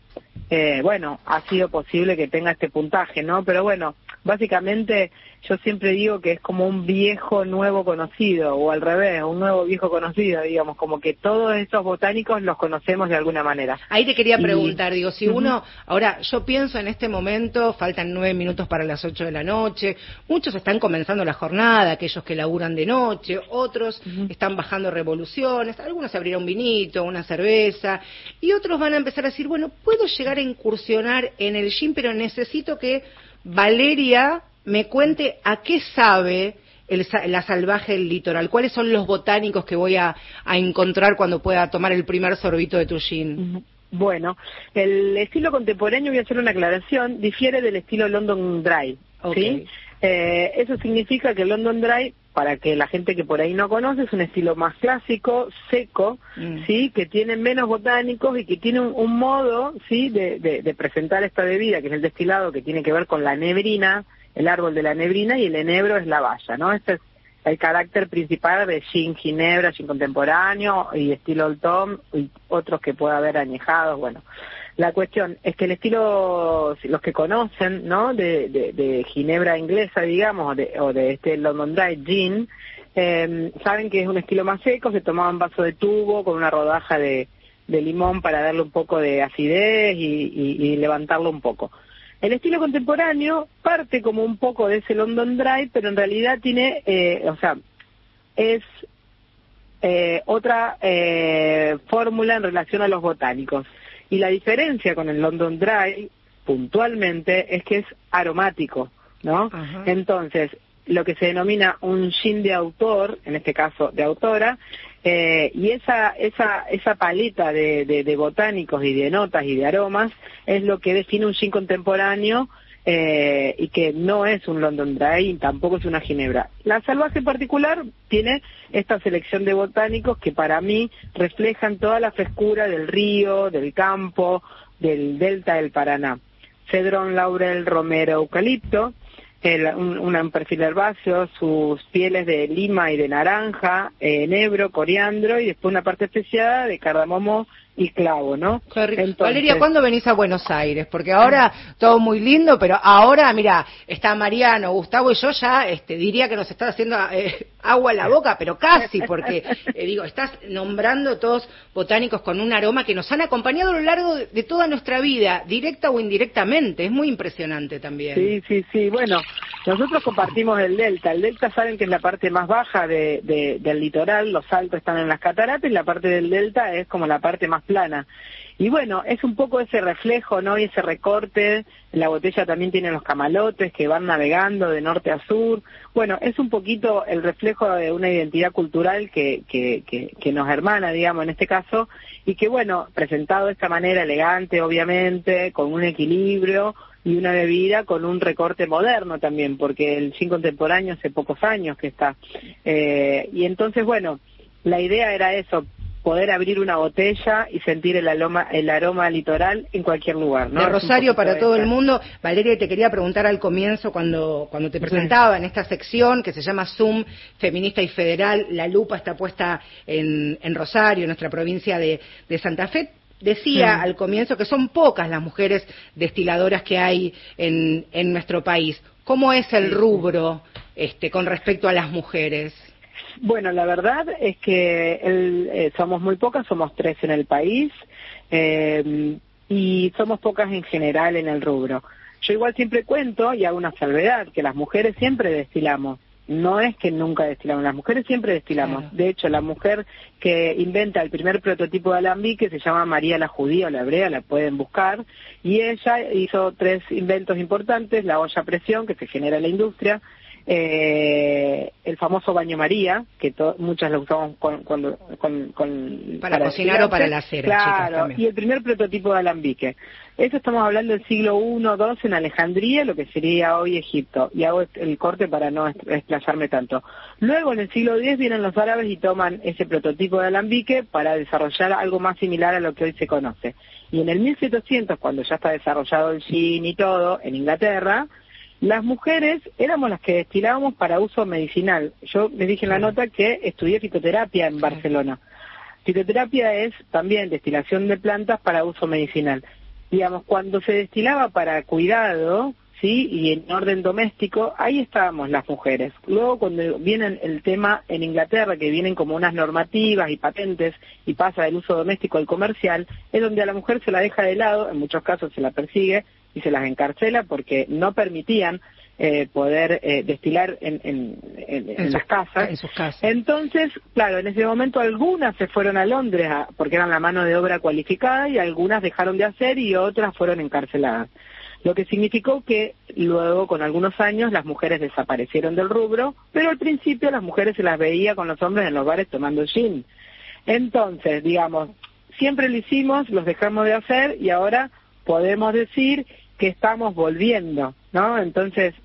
eh, bueno, ha sido posible que tenga este puntaje, ¿no? Pero bueno, básicamente yo siempre digo que es como un viejo nuevo conocido, o al revés, un nuevo viejo conocido, digamos, como que todos estos botánicos los conocemos de alguna manera. Ahí te quería Y- preguntar, digo, si uno, ahora yo pienso en este momento, faltan nueve minutos para las ocho de la noche, muchos están comenzando la jornada, aquellos que laburan de noche, otros están bajando revoluciones, algunos se abrirán un vinito, una cerveza, y otros van a empezar a decir, bueno, puedo llegar a incursionar en el gin, pero necesito que Valeria me cuente a qué sabe el la salvaje del litoral, cuáles son los botánicos que voy a, a encontrar cuando pueda tomar el primer sorbito de tu gin. Bueno, el estilo contemporáneo, voy a hacer una aclaración, difiere del estilo London Dry, ¿sí? Eh, eso significa que el London Dry, para que la gente que por ahí no conoce, es un estilo más clásico, seco, ¿sí? Que tiene menos botánicos y que tiene un, un modo, ¿sí? De, de- de presentar esta bebida, que es el destilado, que tiene que ver con la nebrina, el árbol de la nebrina, y el enebro es la valla, ¿no? Este es el carácter principal de gin ginebra, gin contemporáneo y estilo Old Tom y otros que pueda haber añejados, bueno. La cuestión es que el estilo, los que conocen, ¿no? De, de, ginebra inglesa, digamos, de, o de este London Dry gin, eh, saben que es un estilo más seco, se tomaba en vaso de tubo con una rodaja de, de limón para darle un poco de acidez y, y- y levantarlo un poco. El estilo contemporáneo parte como un poco de ese London Dry, pero en realidad tiene, eh, o sea, es eh, otra eh, fórmula en relación a los botánicos. Y la diferencia con el London Dry, puntualmente, es que es aromático, ¿no? Entonces, lo que se denomina un gin de autor, en este caso de autora, eh, y esa, esa, esa paleta de, de- de botánicos y de notas y de aromas es lo que define un gin contemporáneo eh, y que no es un London Dry tampoco es una ginebra. La salvaje en particular tiene esta selección de botánicos que para mí reflejan toda la frescura del río, del campo, del delta del Paraná. Cedrón, laurel, romero, eucalipto, el- un, un perfil herbáceo, sus pieles de lima y de naranja, eh, enebro, coriandro y después una parte especiada de cardamomo y clavo, ¿no? Entonces- Valeria, ¿cuándo venís a Buenos Aires? Porque ahora todo muy lindo, pero ahora, mira, está Mariano, Gustavo y yo ya este, diría que nos está haciendo eh, agua en la boca, pero casi, porque, eh, digo, estás nombrando todos botánicos con un aroma que nos han acompañado a lo largo de, de toda nuestra vida, directa o indirectamente. Es muy impresionante también. Sí, sí, sí. Bueno, nosotros compartimos el delta. El delta saben que es la parte más baja de, de- del litoral, los altos están en las cataratas y la parte del delta es como la parte más plana. Y bueno, es un poco ese reflejo, ¿no? Y ese recorte. La botella también tiene los camalotes que van navegando de norte a sur. Bueno, es un poquito el reflejo de una identidad cultural que, que, que, que nos hermana, digamos, en este caso, y que, bueno, presentado de esta manera elegante, obviamente, con un equilibrio y una bebida con un recorte moderno también, porque el gin contemporáneo hace pocos años que está. Eh, y entonces, bueno, la idea era eso, poder abrir una botella y sentir el aroma, el aroma litoral en cualquier lugar, ¿no? de Rosario para todo el mundo. Valeria, te quería preguntar al comienzo, cuando, cuando te presentaba en esta sección que se llama Zoom Feminista y Federal, la lupa está puesta en, en Rosario, en nuestra provincia de, de Santa Fe. Decía al comienzo que son pocas las mujeres destiladoras que hay en, en nuestro país. ¿Cómo es el rubro este, con respecto a las mujeres? Bueno, la verdad es que el- eh, somos muy pocas, somos tres en el país eh, y somos pocas en general en el rubro. Yo igual siempre cuento y hago una salvedad, que las mujeres siempre destilamos. No es que nunca destilamos, las mujeres siempre destilamos. De hecho, la mujer que inventa el primer prototipo de alambique se llama María la Judía o la Hebrea, la pueden buscar, y ella hizo tres inventos importantes, la olla a presión que se genera en la industria, eh, el famoso baño María, que muchas lo usamos con, con- con- Para cocinar o para la cera, Claro, y el primer prototipo de alambique. Eso estamos hablando del siglo I, II en Alejandría, lo que sería hoy Egipto. Y hago el corte para no desplazarme tanto. Luego, en el siglo X, vienen los árabes y toman ese prototipo de alambique para desarrollar algo más similar a lo que hoy se conoce. Y en el 1700, cuando ya está desarrollado el gin y todo, en Inglaterra, las mujeres éramos las que destilábamos para uso medicinal. Yo les dije en la nota que estudié fitoterapia en Barcelona. Fitoterapia es también destilación de plantas para uso medicinal. Digamos, cuando se destilaba para cuidado, ¿sí? Y en orden doméstico, ahí estábamos las mujeres. Luego, cuando viene el tema en Inglaterra, que vienen como unas normativas y patentes y pasa del uso doméstico al comercial, es donde a la mujer se la deja de lado, en muchos casos se la persigue y se las encarcela porque no permitían eh, poder eh, destilar en, en- en- en En las casas. en sus casas. Entonces, claro, en ese momento algunas se fueron a Londres a- porque eran la mano de obra cualificada y algunas dejaron de hacer y otras fueron encarceladas. Lo que significó que luego, con algunos años, las mujeres desaparecieron del rubro, pero al principio las mujeres se las veía con los hombres en los bares tomando gin. Entonces, digamos, siempre lo hicimos, los dejamos de hacer y ahora podemos decir que estamos volviendo, ¿no? Entonces,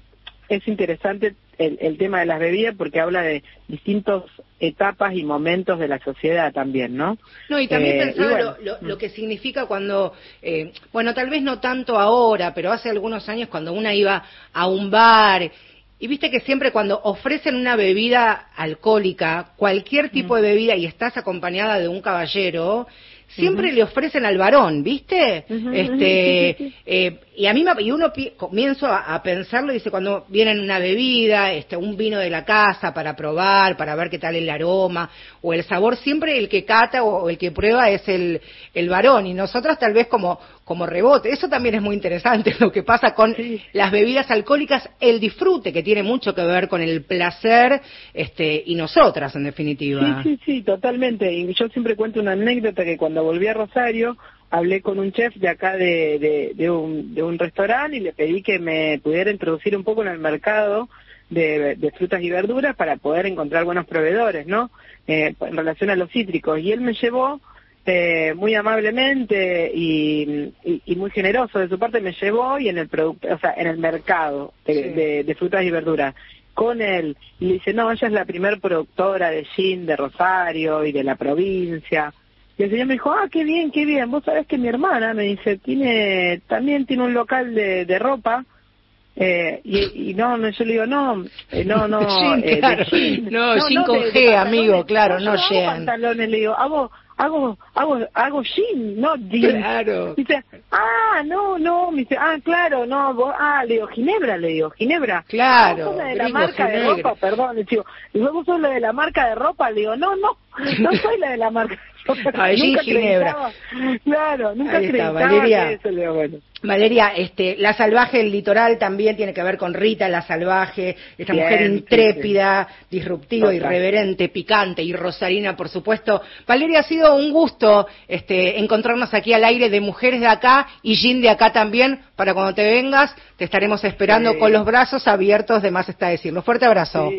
es interesante el, el tema de las bebidas porque habla de distintas etapas y momentos de la sociedad también, ¿no? No, y también Eh, pensaba bueno, lo, lo- lo que significa cuando, eh, bueno, tal vez no tanto ahora, pero hace algunos años cuando una iba a un bar y viste que siempre cuando ofrecen una bebida alcohólica, cualquier tipo de bebida y estás acompañada de un caballero, siempre le ofrecen al varón, ¿viste? Este, eh, y a mí me- y uno pi- comienzo a, a pensarlo y dice cuando vienen una bebida, este, un vino de la casa para probar, para ver qué tal el aroma o el sabor, siempre el que cata o, o el que prueba es el, el varón y nosotras tal vez como como rebote. Eso también es muy interesante <laughs> lo que pasa con las bebidas alcohólicas, el disfrute que tiene mucho que ver con el placer, este, y nosotras en definitiva. Sí, sí, sí, totalmente. Y yo siempre cuento una anécdota que cuando volví a Rosario hablé con un chef de acá de, de, de un, de un restaurante y le pedí que me pudiera introducir un poco en el mercado de, de frutas y verduras para poder encontrar buenos proveedores, ¿no? Eh, en relación a los cítricos. Y él me llevó eh, muy amablemente y, y, y muy generoso de su parte me llevó y en el producto, o sea, en el mercado de, Sí. de- de frutas y verduras con él y le dice, no, ella es la primer productora de gin de Rosario y de la provincia. Y el señor me dijo, ah, qué bien, qué bien. Vos sabés que mi hermana, me dice, tiene también tiene un local de, de ropa Eh, y, y no, no, yo le digo, no, eh, no, no, <laughs> Jean, eh, de claro. jean. No, jean con de- de G, amigo, claro, no hago Jean. pantalones, le digo, hago, hago, hago, hago jean, no jean. Claro. Dice, ah, no, no, me dice, ah, claro, no, vos, ah, le digo, Ginebra, le digo, Ginebra. Claro, Vos sos la de la marca de ropa, perdón, le digo, y luego sos la de la marca de ropa, le digo, no, no, no soy la de la marca. <laughs> Allí Nunca Ginebra. Claro, nunca Ahí está, Valeria. eso, bueno. Valeria, este, la salvaje del litoral también tiene que ver con Rita, la salvaje, esta Bien, mujer sí, intrépida, disruptiva, Total. irreverente, picante y rosarina, por supuesto. Valeria, ha sido un gusto este, encontrarnos aquí al aire de mujeres de acá y Jean de acá también. Para cuando te vengas, te estaremos esperando Sí. con los brazos abiertos, de más está decirlo. Fuerte abrazo.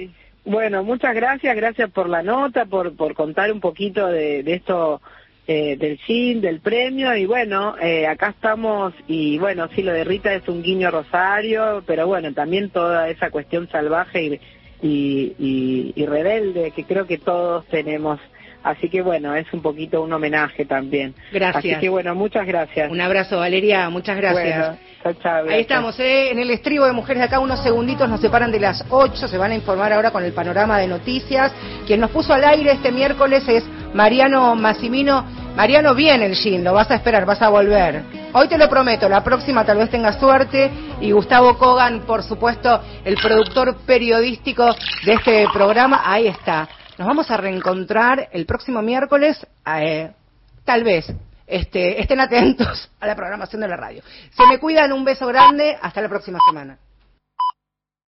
Bueno, muchas gracias, gracias por la nota, por, por contar un poquito de, esto eh, del CIN, del premio, y bueno, eh, acá estamos, y bueno, sí, lo de Rita es un guiño Rosario, pero bueno, también toda esa cuestión salvaje y, y, y- y rebelde que creo que todos tenemos. Así que bueno, es un poquito un homenaje también. Gracias. Así que bueno, muchas gracias. Un abrazo, Valeria, muchas gracias. Bueno, chao, chao, Ahí estamos, ¿eh? en el estribo de Mujeres de Acá, unos segunditos nos separan de las 8, se van a informar ahora con el panorama de noticias. Quien nos puso al aire este miércoles es Mariano Massimino. Mariano, viene el lo vas a esperar, vas a volver. Hoy te lo prometo, la próxima tal vez tengas suerte. Y Gustavo Kogan, por supuesto, el productor periodístico de este programa, ahí está. Nos vamos a reencontrar el próximo miércoles, eh, tal vez. Este, estén atentos <laughs> a la programación de la radio. Se me cuidan, un beso grande, hasta la próxima semana.